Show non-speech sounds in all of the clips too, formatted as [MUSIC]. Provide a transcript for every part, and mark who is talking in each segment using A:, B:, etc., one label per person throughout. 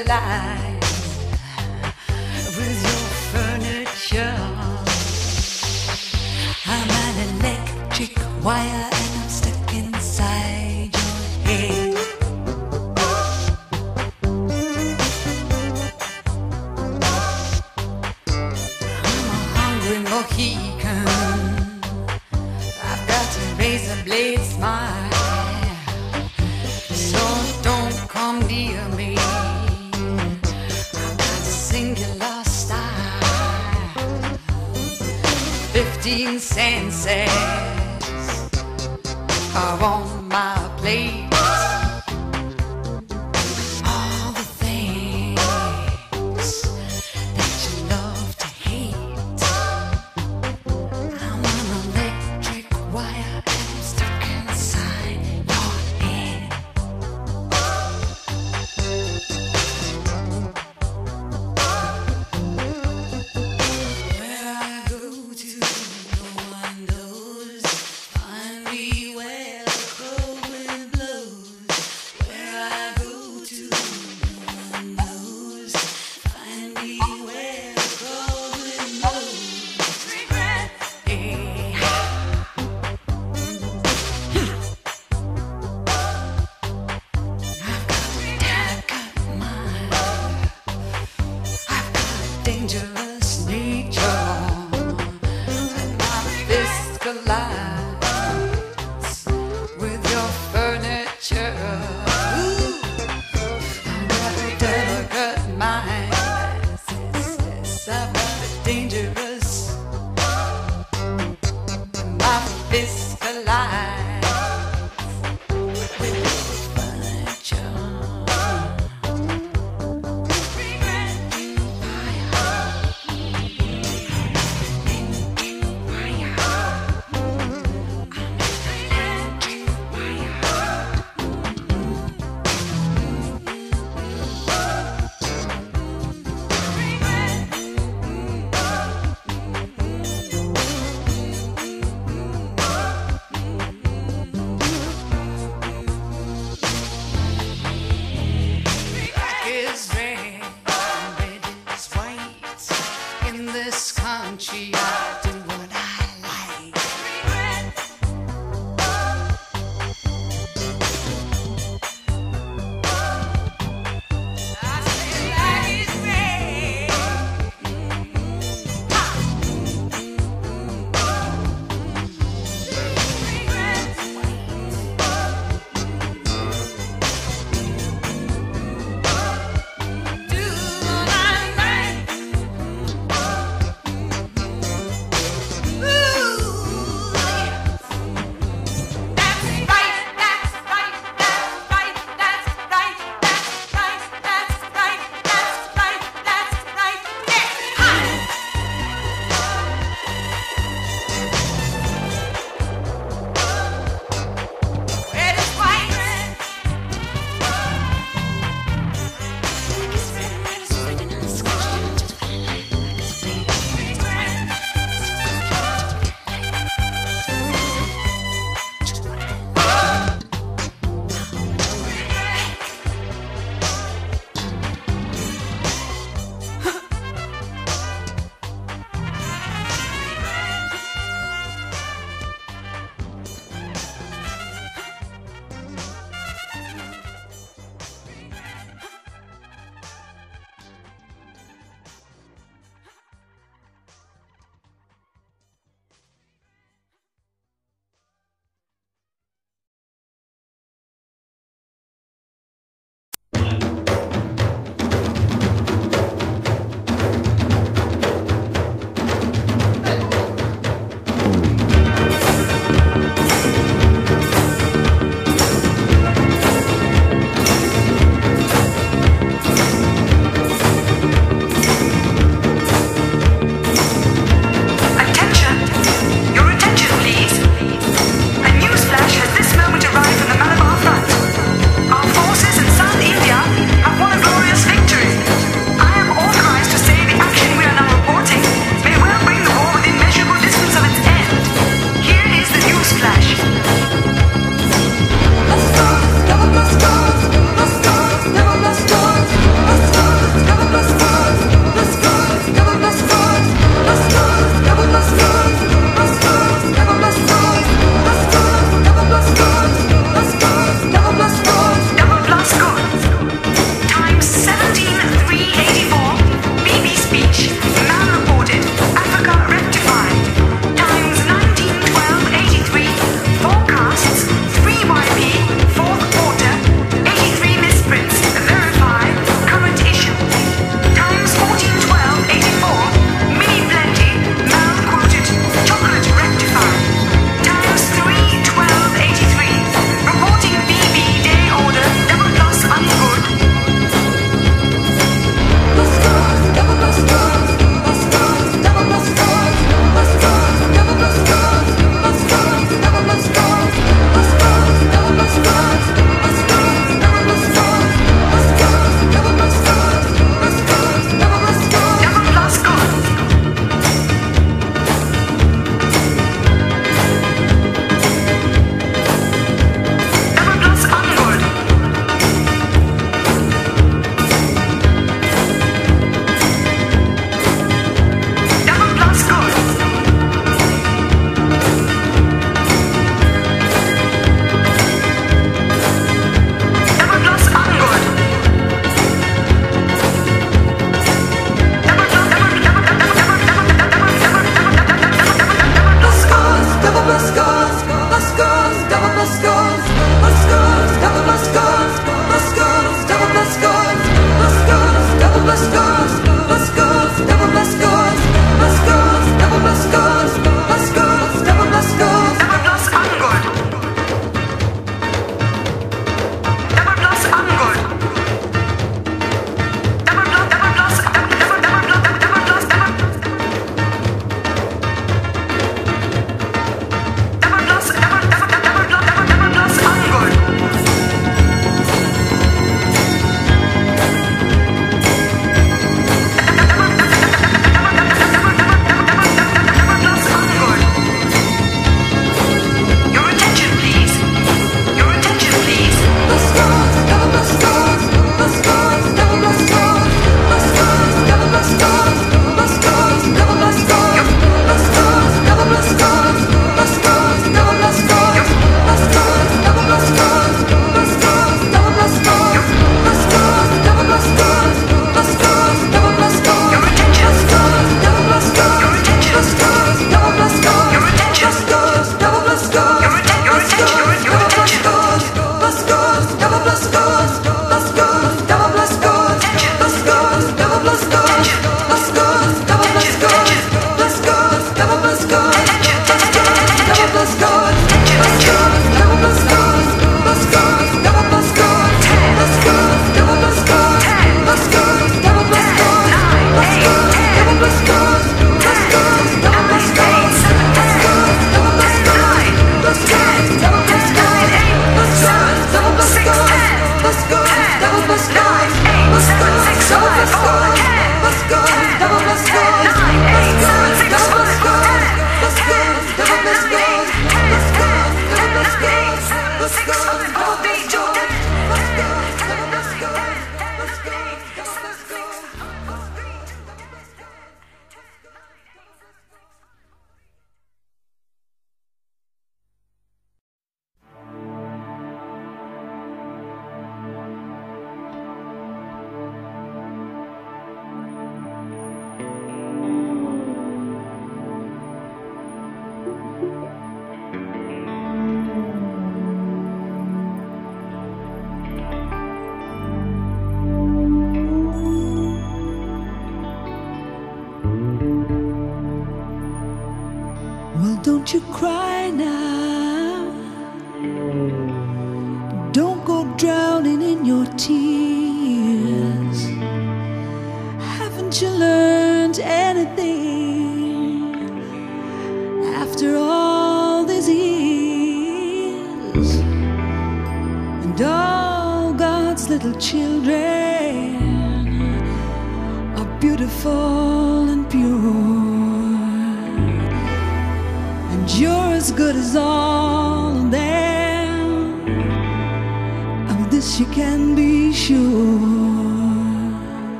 A: alive. fifteen are on, my plate.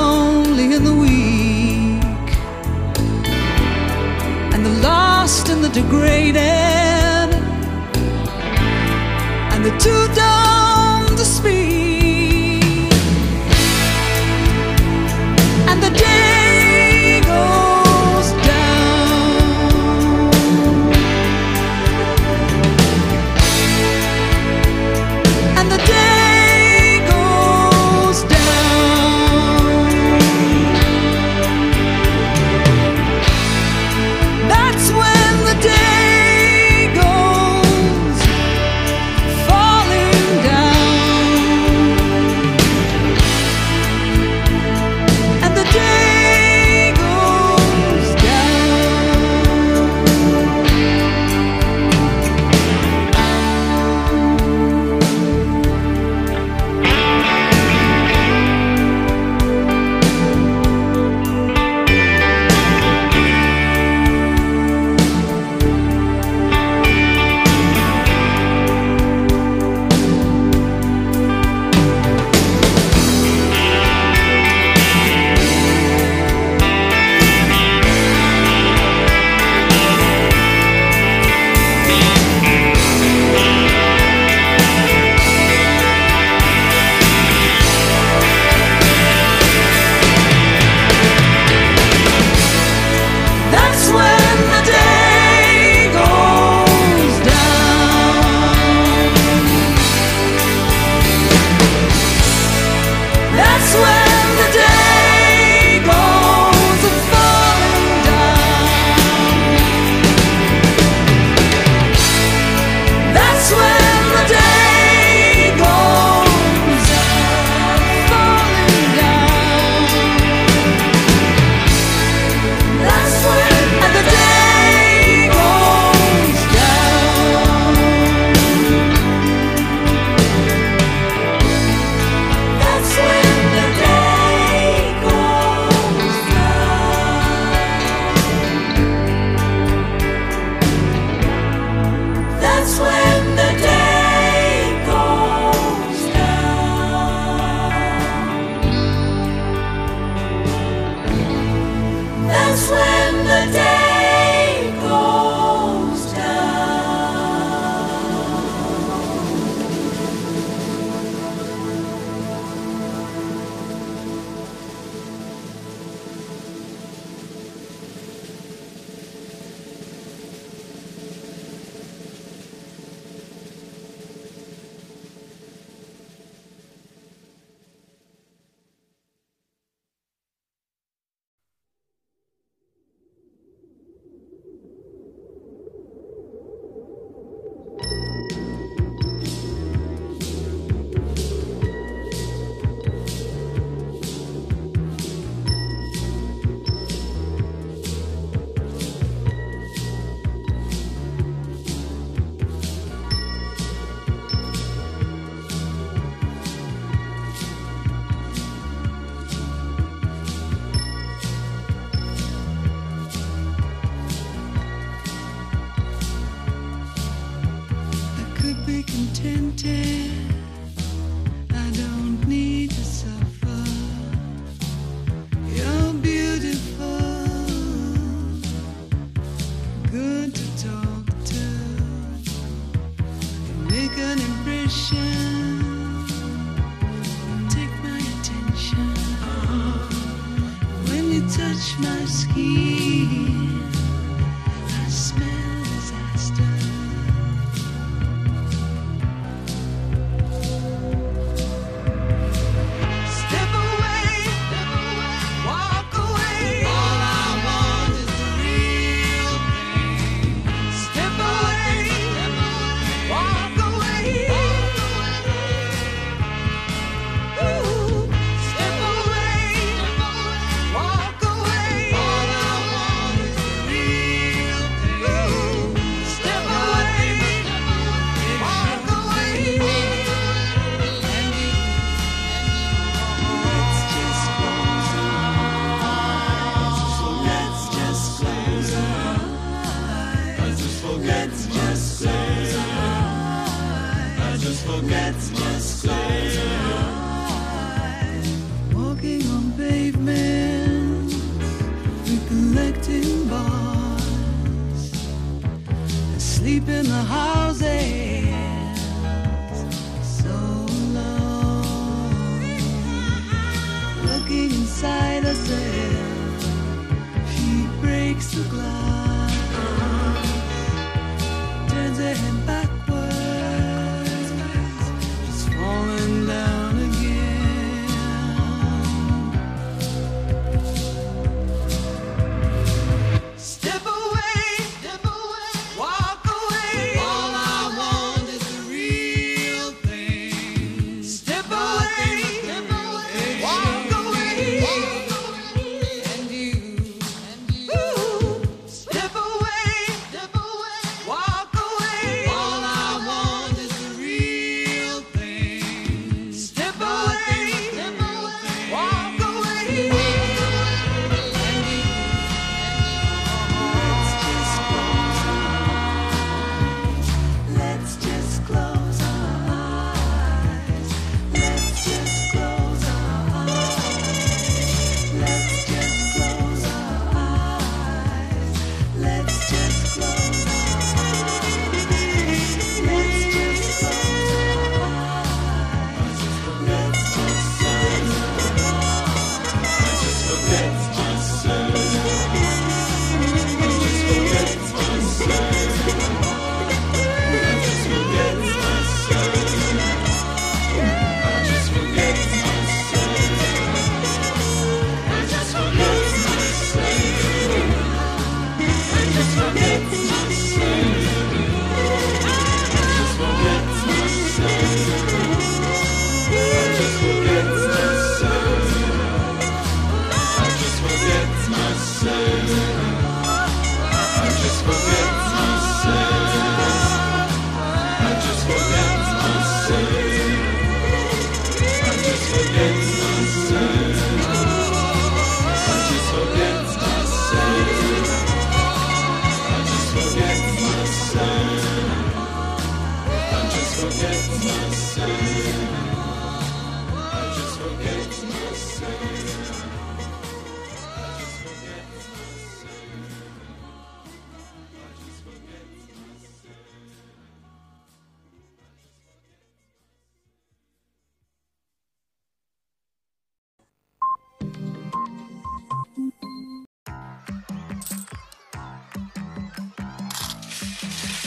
A: lonely and the weak, and the lost and the degraded, and the two dogs.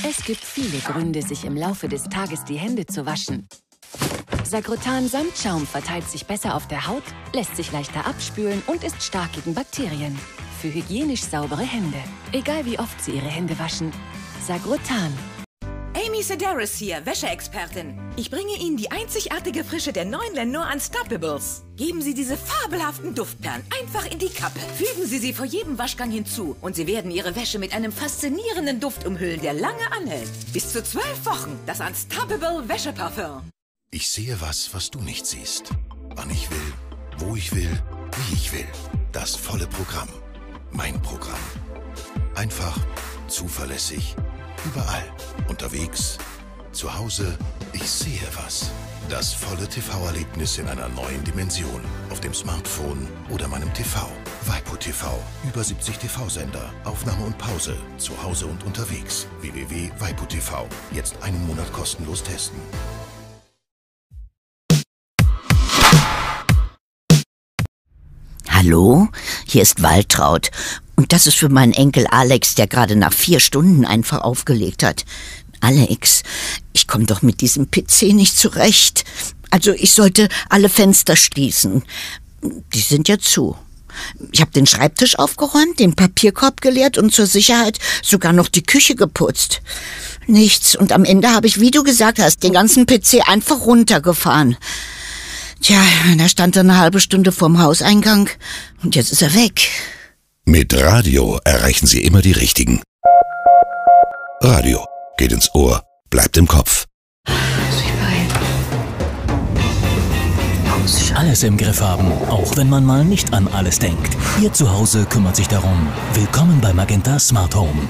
B: Es gibt viele Gründe, sich im Laufe des Tages die Hände zu waschen. Sagrotan Samtschaum verteilt sich besser auf der Haut, lässt sich leichter abspülen und ist stark gegen Bakterien. Für hygienisch saubere Hände. Egal wie oft Sie Ihre Hände waschen. Sagrotan.
C: Amy Sedaris hier, Wäscheexpertin. Ich bringe Ihnen die einzigartige Frische der neuen Lenore Unstoppables. Geben Sie diese fabelhaften Duftperlen einfach in die Kappe. Fügen Sie sie vor jedem Waschgang hinzu und Sie werden Ihre Wäsche mit einem faszinierenden Duft umhüllen, der lange anhält. Bis zu zwölf Wochen. Das Unstoppable Wäscheparfum.
D: Ich sehe was, was du nicht siehst. Wann ich will, wo ich will, wie ich will. Das volle Programm. Mein Programm. Einfach, zuverlässig, überall. Unterwegs, zu Hause Ich sehe was. Das volle TV-Erlebnis in einer neuen Dimension. Auf dem Smartphone oder meinem TV. Waipu TV. Über 70 TV-Sender. Aufnahme und Pause. Zu Hause und unterwegs. www.waipu.tv. Jetzt einen Monat kostenlos testen.
E: Hallo, hier ist Waltraud. Und das ist für meinen Enkel Alex, der gerade nach vier Stunden einfach aufgelegt hat. Alex, ich komme doch mit diesem PC nicht zurecht. Also ich sollte alle Fenster schließen. Die sind ja zu. Ich habe den Schreibtisch aufgeräumt, den Papierkorb geleert und zur Sicherheit sogar noch die Küche geputzt. Nichts. Und am Ende habe ich, wie du gesagt hast, den ganzen PC einfach runtergefahren. Tja, da stand er eine halbe Stunde vorm Hauseingang und jetzt ist er weg.
D: Mit Radio erreichen Sie immer die Richtigen. Radio geht ins Ohr, bleibt im Kopf.
A: Alles im Griff haben, auch wenn man mal nicht an alles denkt. Ihr Zuhause kümmert sich darum. Willkommen bei Magenta Smart Home.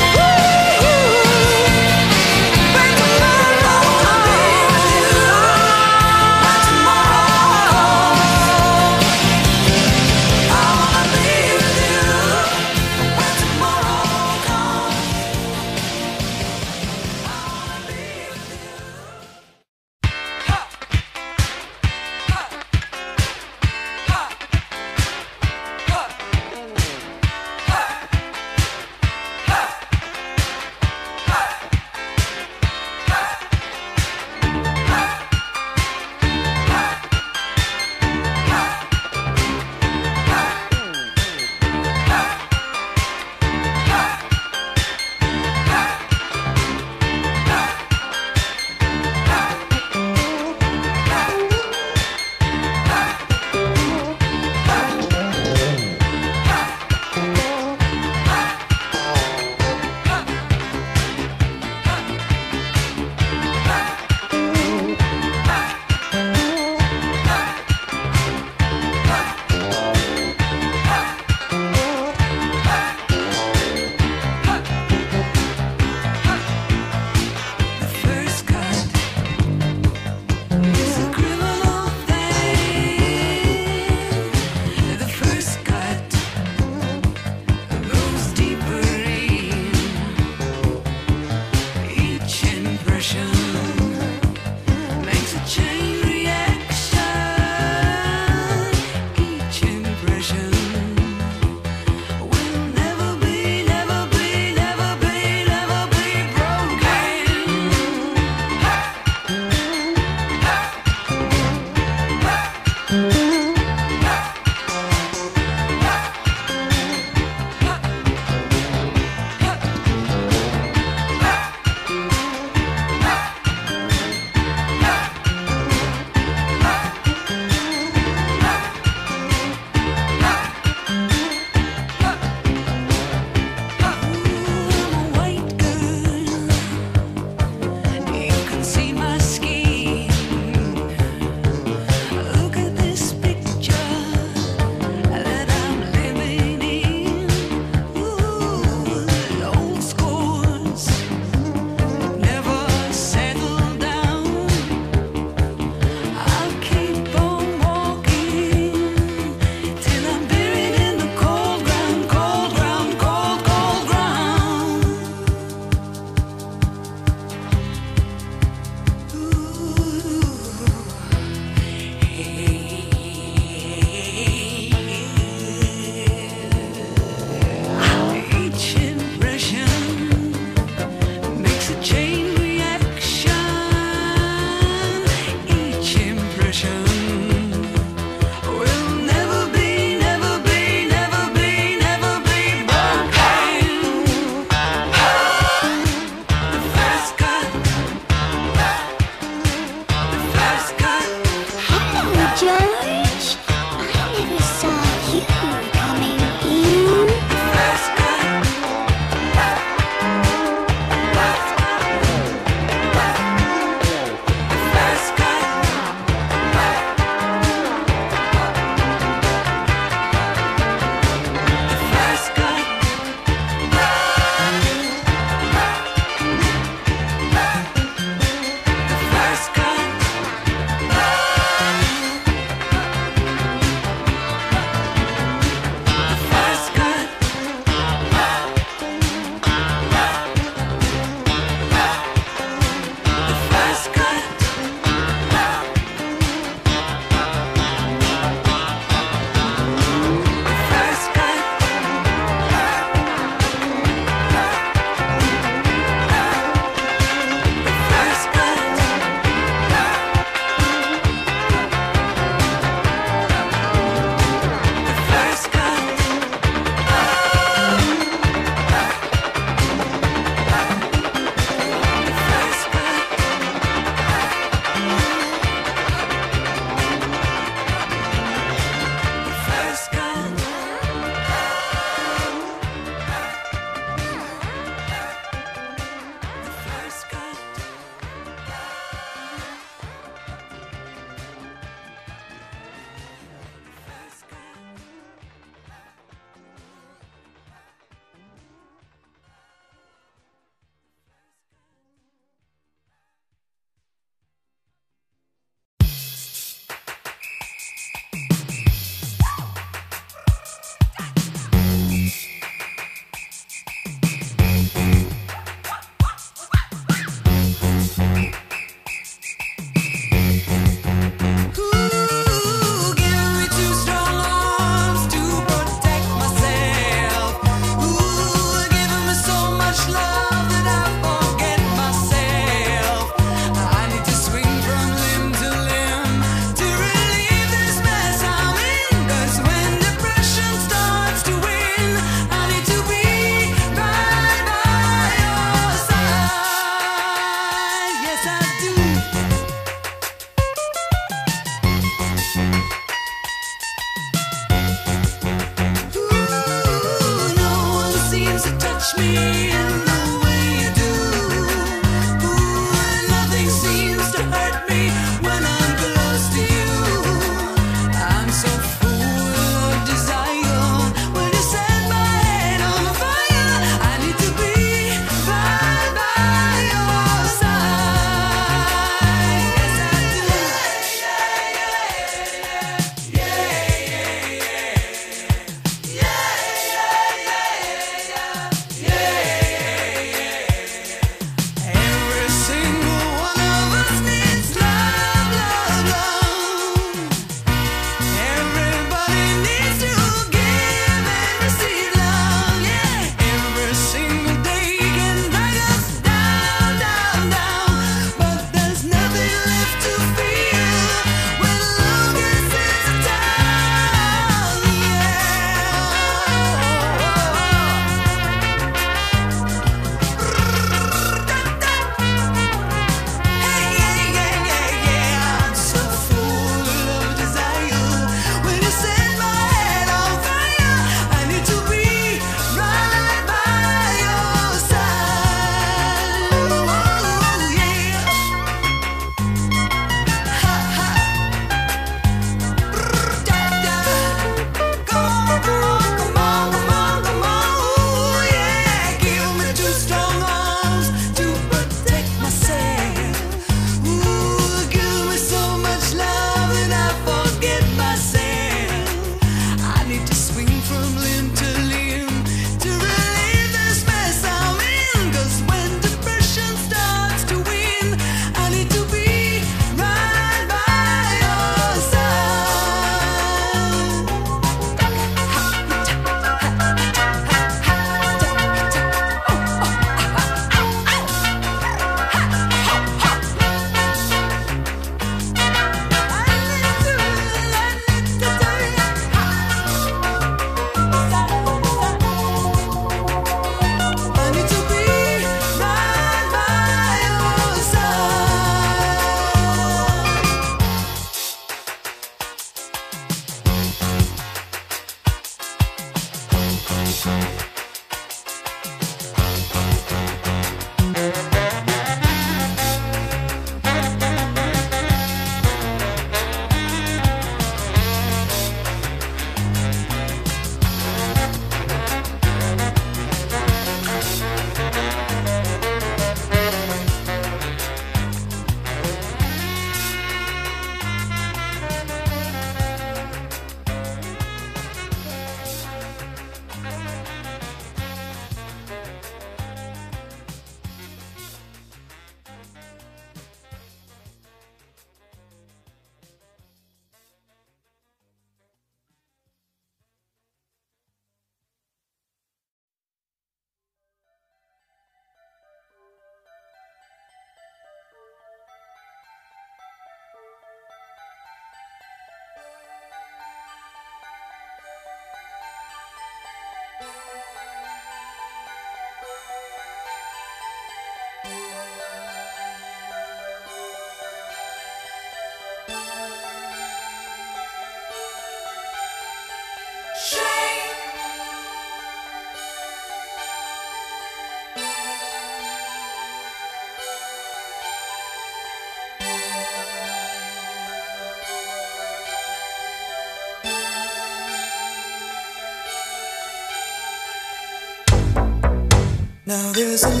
A: There's a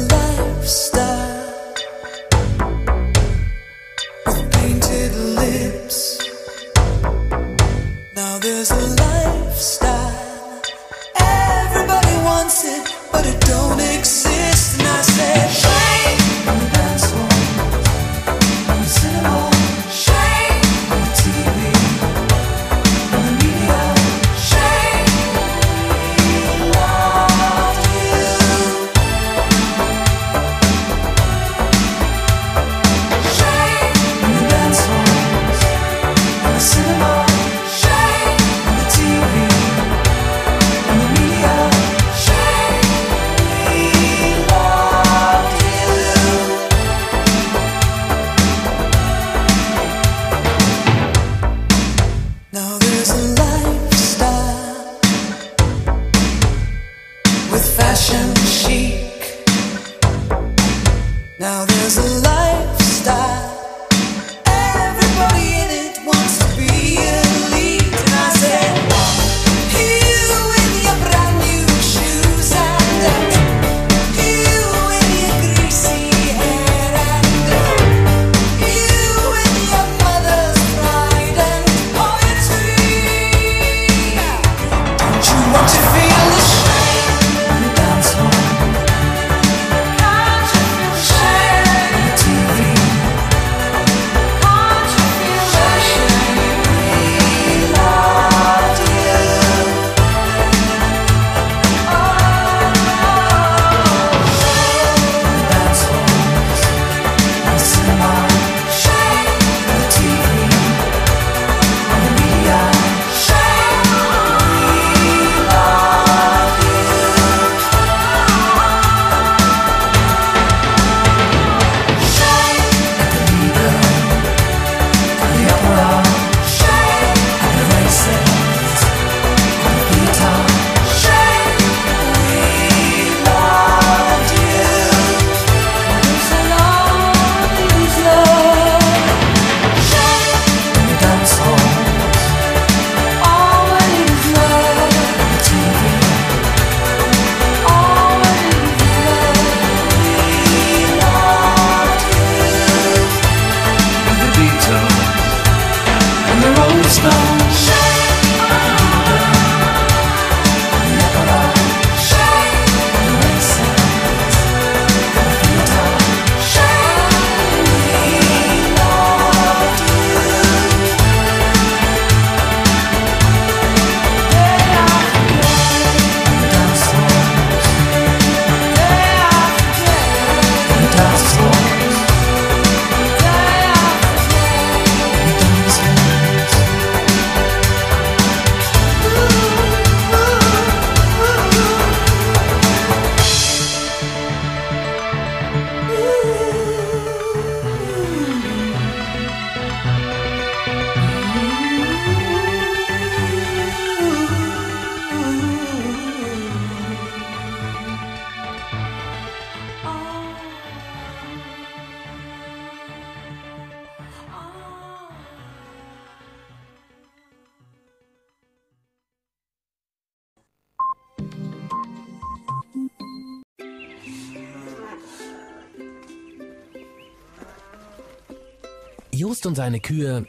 F: Seine Kühe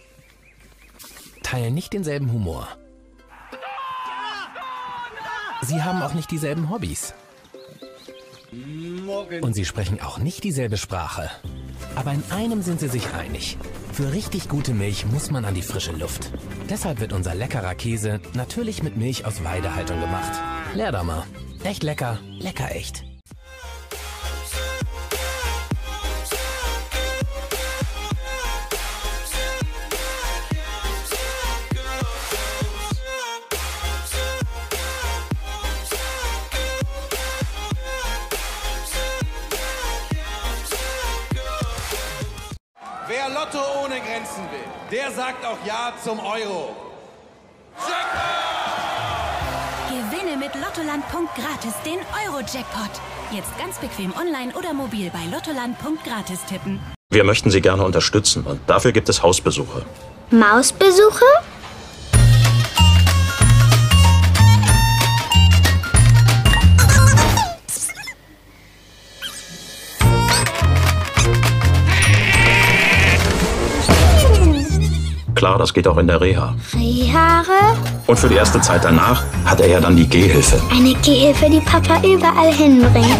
F: teilen nicht denselben Humor. Sie haben auch nicht dieselben Hobbys. Und sie sprechen auch nicht dieselbe Sprache. Aber in einem sind sie sich einig. Für richtig gute Milch muss man an die frische Luft. Deshalb wird unser leckerer Käse natürlich mit Milch aus Weidehaltung gemacht. Leer da mal. Echt lecker, lecker echt.
G: Zum Euro.
H: Gewinne mit Lottoland. Gratis den Euro-Jackpot. Jetzt ganz bequem online oder mobil bei Lottoland. Tippen.
I: Wir möchten Sie gerne unterstützen und dafür gibt es Hausbesuche.
J: Mausbesuche?
I: Klar, das geht auch in der Reha.
J: Rehhaare?
I: Und für die erste Zeit danach hat er ja dann die Gehhilfe.
J: Eine Gehhilfe, die Papa überall hinbringt.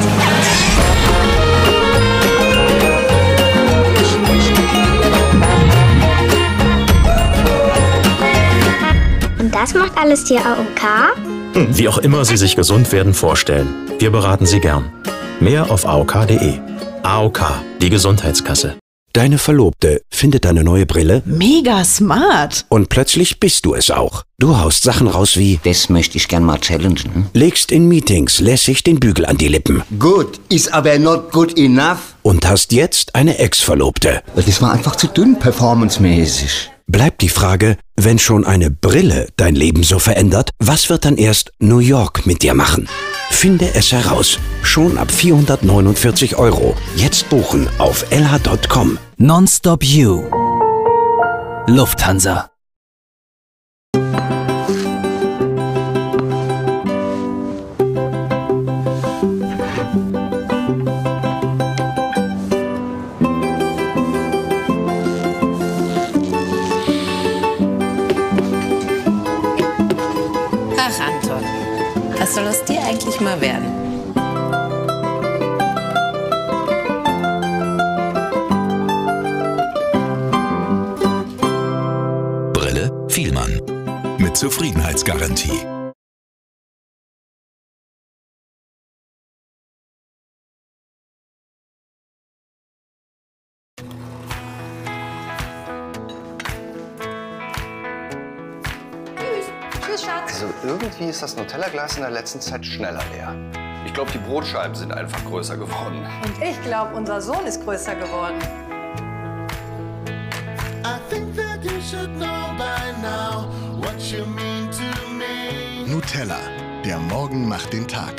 J: Und das macht alles die AOK?
I: Hm, Wie auch immer Sie sich gesund werden vorstellen. Wir beraten Sie gern. Mehr auf aok.de. AOK, die Gesundheitskasse.
K: Deine Verlobte findet deine neue Brille
L: Mega smart.
K: und plötzlich bist du es auch. Du haust Sachen raus wie
M: Das möchte ich gern mal challengen.
K: legst in Meetings lässig den Bügel an die Lippen
M: Gut, ist aber not good enough.
K: und hast jetzt eine Ex-Verlobte.
M: Das war einfach zu dünn performancemäßig.
K: Bleibt die Frage, wenn schon eine Brille dein Leben so verändert, was wird dann erst New York mit dir machen? Finde es heraus. Schon ab 449 Euro. Jetzt buchen auf lh.com.
N: Nonstop You. Lufthansa.
O: Eigentlich mal werden?
P: Brille Vielmann. Mit Zufriedenheitsgarantie.
Q: Irgendwie ist das Nutella-Glas in der letzten Zeit schneller leer. Ich glaube, die Brotscheiben sind einfach größer geworden.
R: Und ich glaube, unser Sohn ist größer geworden.
D: Nutella. Der Morgen macht den Tag.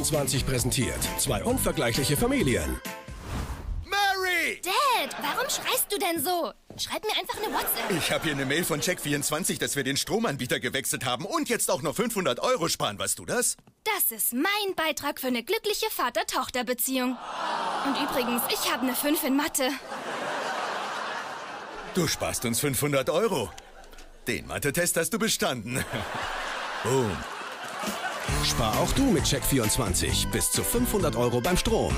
S: Check24 präsentiert zwei unvergleichliche Familien.
T: Mary!
U: Dad, warum schreist du denn so? Schreib mir einfach eine WhatsApp.
T: Ich habe hier eine Mail von Check24, dass wir den Stromanbieter gewechselt haben und jetzt auch noch 500 Euro sparen. Weißt du das?
U: Das ist mein Beitrag für eine glückliche Vater-Tochter-Beziehung. Und übrigens, ich habe eine 5 in Mathe.
T: Du sparst uns 500 Euro. Den Mathe-Test hast du bestanden. [LAUGHS] Boom.
S: Spar auch du mit Check24 bis zu 500 Euro beim Strom.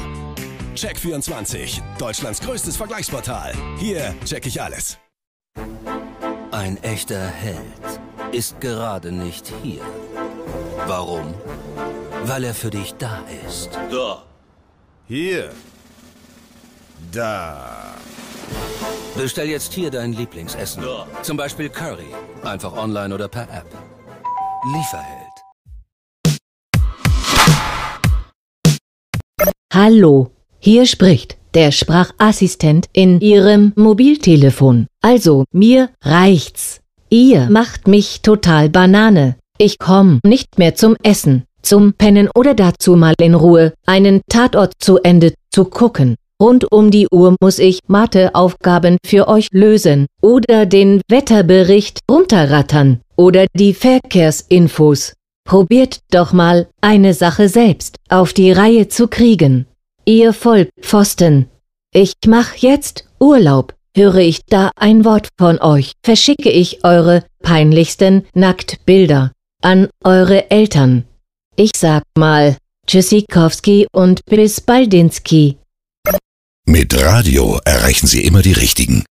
S: Check24, Deutschlands größtes Vergleichsportal. Hier check ich alles.
V: Ein echter Held ist gerade nicht hier. Warum? Weil er für dich da ist.
W: Da. Hier. Da.
V: Bestell jetzt hier dein Lieblingsessen. Zum Beispiel Curry. Einfach online oder per App. Lieferheld.
X: Hallo, hier spricht der Sprachassistent in Ihrem Mobiltelefon. Also, mir reicht's. Ihr macht mich total Banane. Ich komm nicht mehr zum Essen, zum Pennen oder dazu mal in Ruhe einen Tatort zu Ende zu gucken. Rund um die Uhr muss ich Matheaufgaben für euch lösen oder den Wetterbericht runterrattern oder die Verkehrsinfos. Probiert doch mal eine Sache selbst auf die Reihe zu kriegen. Ihr Vollpfosten. Ich mach jetzt Urlaub. Höre ich da ein Wort von euch, verschicke ich eure peinlichsten Nacktbilder an eure Eltern. Ich sag mal Tschüssikowski und bis Baldinski.
A: Mit Radio erreichen Sie immer die Richtigen.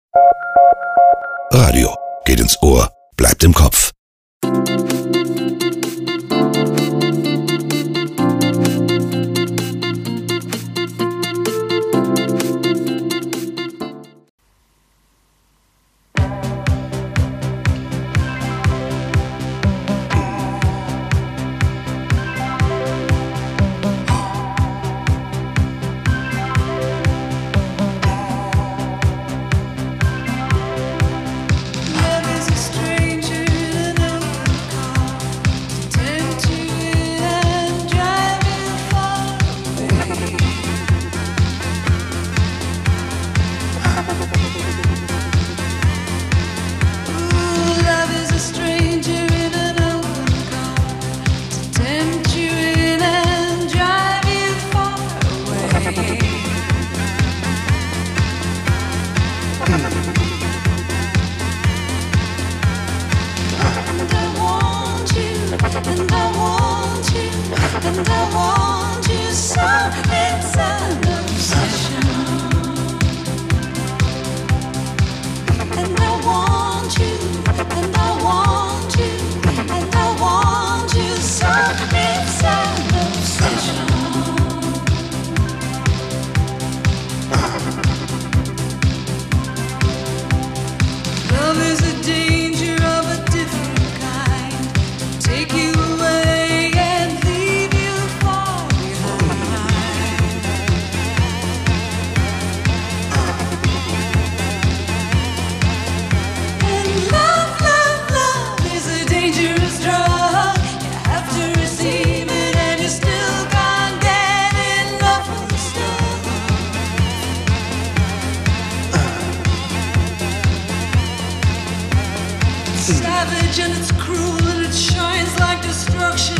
A: Radio geht ins Ohr, bleibt im Kopf.
Y: Savage and it's cruel and it shines like destruction.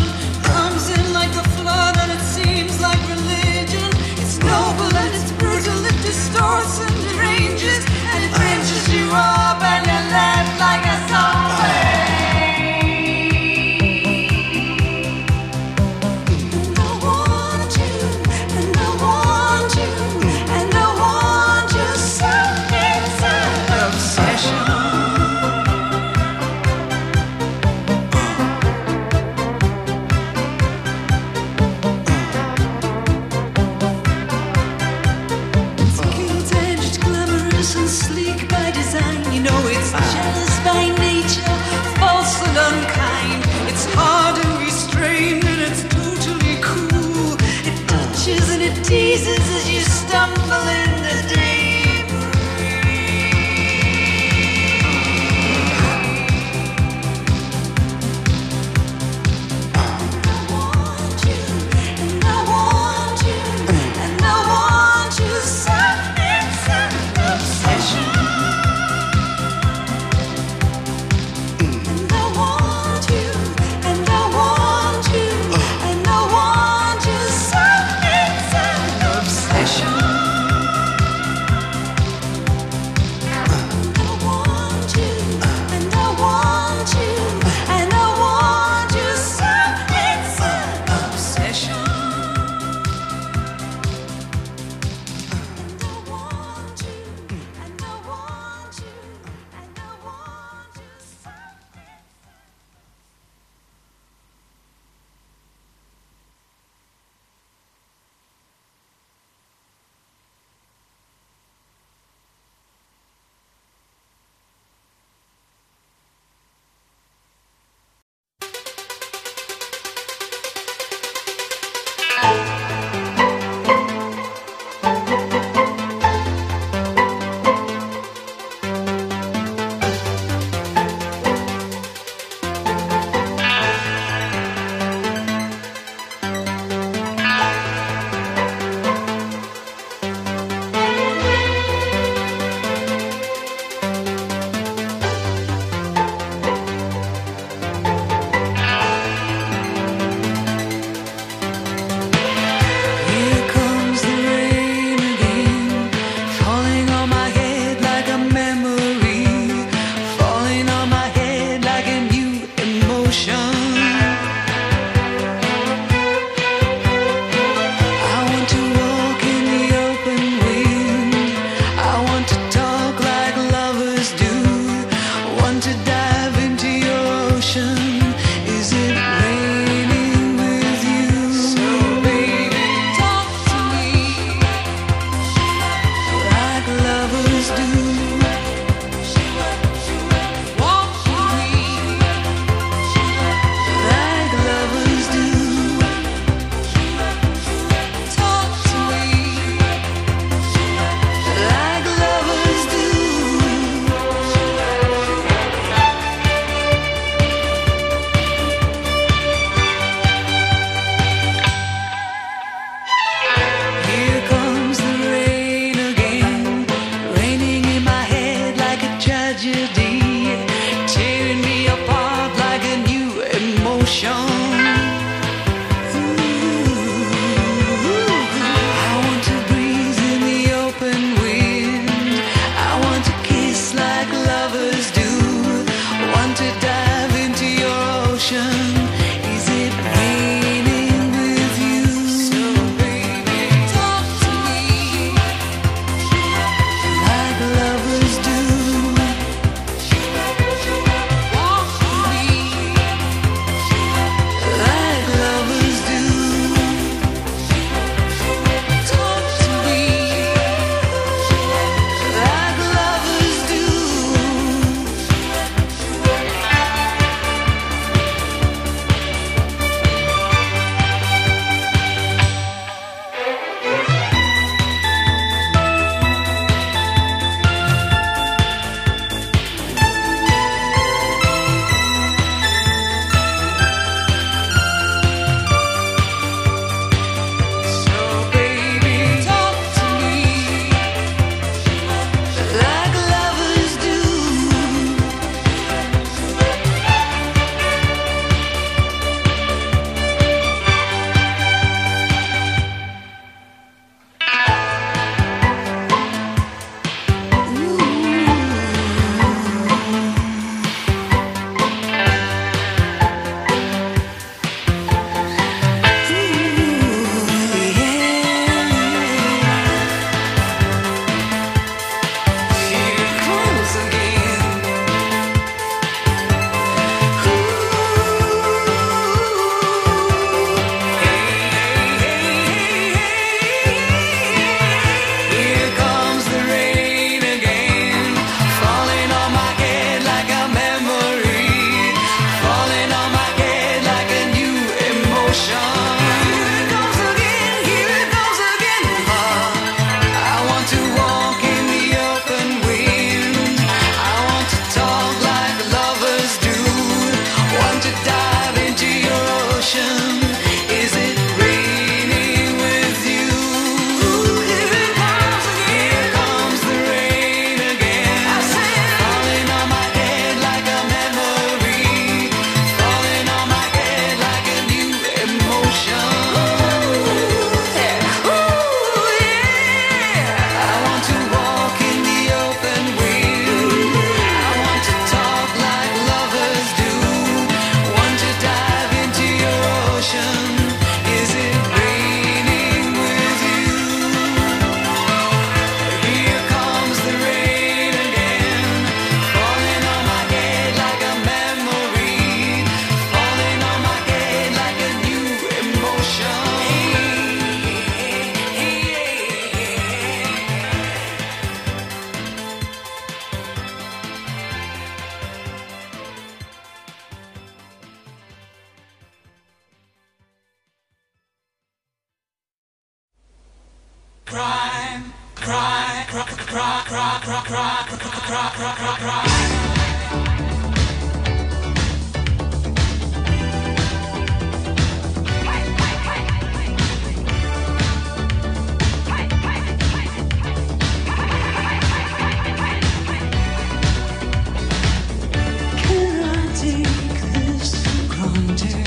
Y: Jesus. into